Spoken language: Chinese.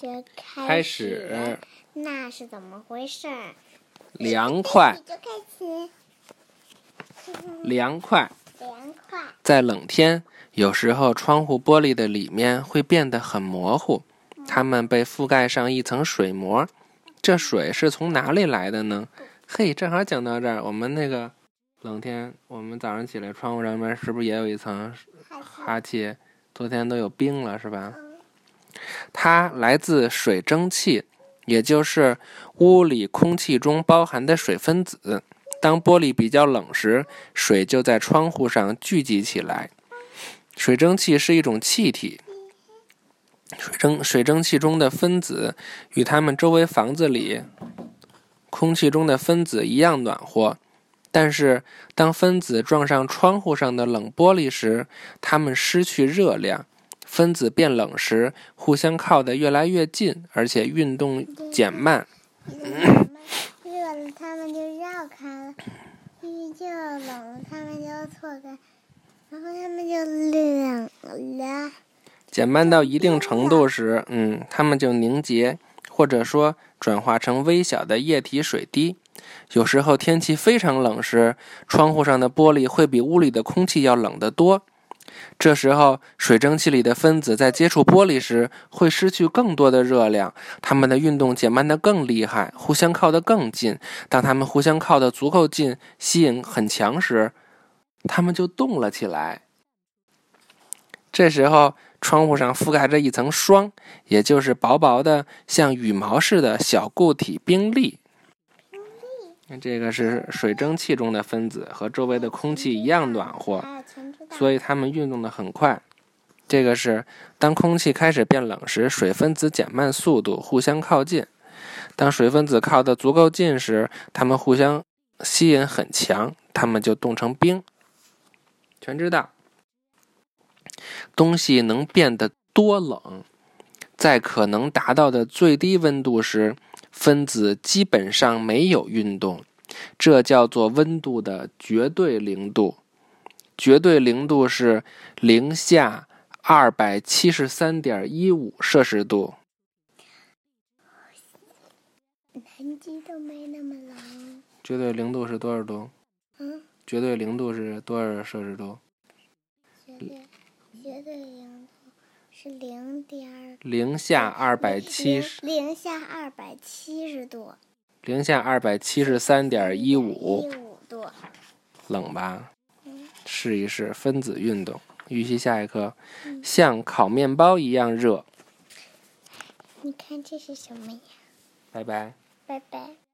就开始，那是怎么回事？凉快，就开始，凉快。凉快。在冷天，有时候窗户玻璃的里面会变得很模糊，它们被覆盖上一层水膜。这水是从哪里来的呢？嘿，正好讲到这儿，我们那个冷天，我们早上起来，窗户上面是不是也有一层哈气？昨天都有冰了，是吧？它来自水蒸气，也就是屋里空气中包含的水分子。当玻璃比较冷时，水就在窗户上聚集起来。水蒸气是一种气体，水蒸水蒸气中的分子与它们周围房子里空气中的分子一样暖和。但是，当分子撞上窗户上的冷玻璃时，它们失去热量。分子变冷时，互相靠得越来越近，而且运动减慢。热了，它们就绕开了；一就冷了，它们就错开，然后它们就冷了。减慢到一定程度时，嗯，它们就凝结，或者说转化成微小的液体水滴。有时候天气非常冷时，窗户上的玻璃会比屋里的空气要冷得多。这时候，水蒸气里的分子在接触玻璃时会失去更多的热量，它们的运动减慢得更厉害，互相靠得更近。当它们互相靠得足够近，吸引很强时，它们就动了起来。这时候，窗户上覆盖着一层霜，也就是薄薄的像羽毛似的小固体冰粒。这个是水蒸气中的分子，和周围的空气一样暖和，所以它们运动的很快。这个是当空气开始变冷时，水分子减慢速度，互相靠近。当水分子靠得足够近时，它们互相吸引很强，它们就冻成冰。全知道，东西能变得多冷，在可能达到的最低温度时。分子基本上没有运动，这叫做温度的绝对零度。绝对零度是零下二百七十三点一五摄氏度。南极都没那么冷。绝对零度是多少度？嗯。绝对零度是多少摄氏度？绝对绝对零。是零点零下二百七十，零下二百七十度，零下二百七十三点一五，一五度，冷吧？试一试分子运动。预习下一课，像烤面包一样热。你看这是什么呀？拜拜。拜拜。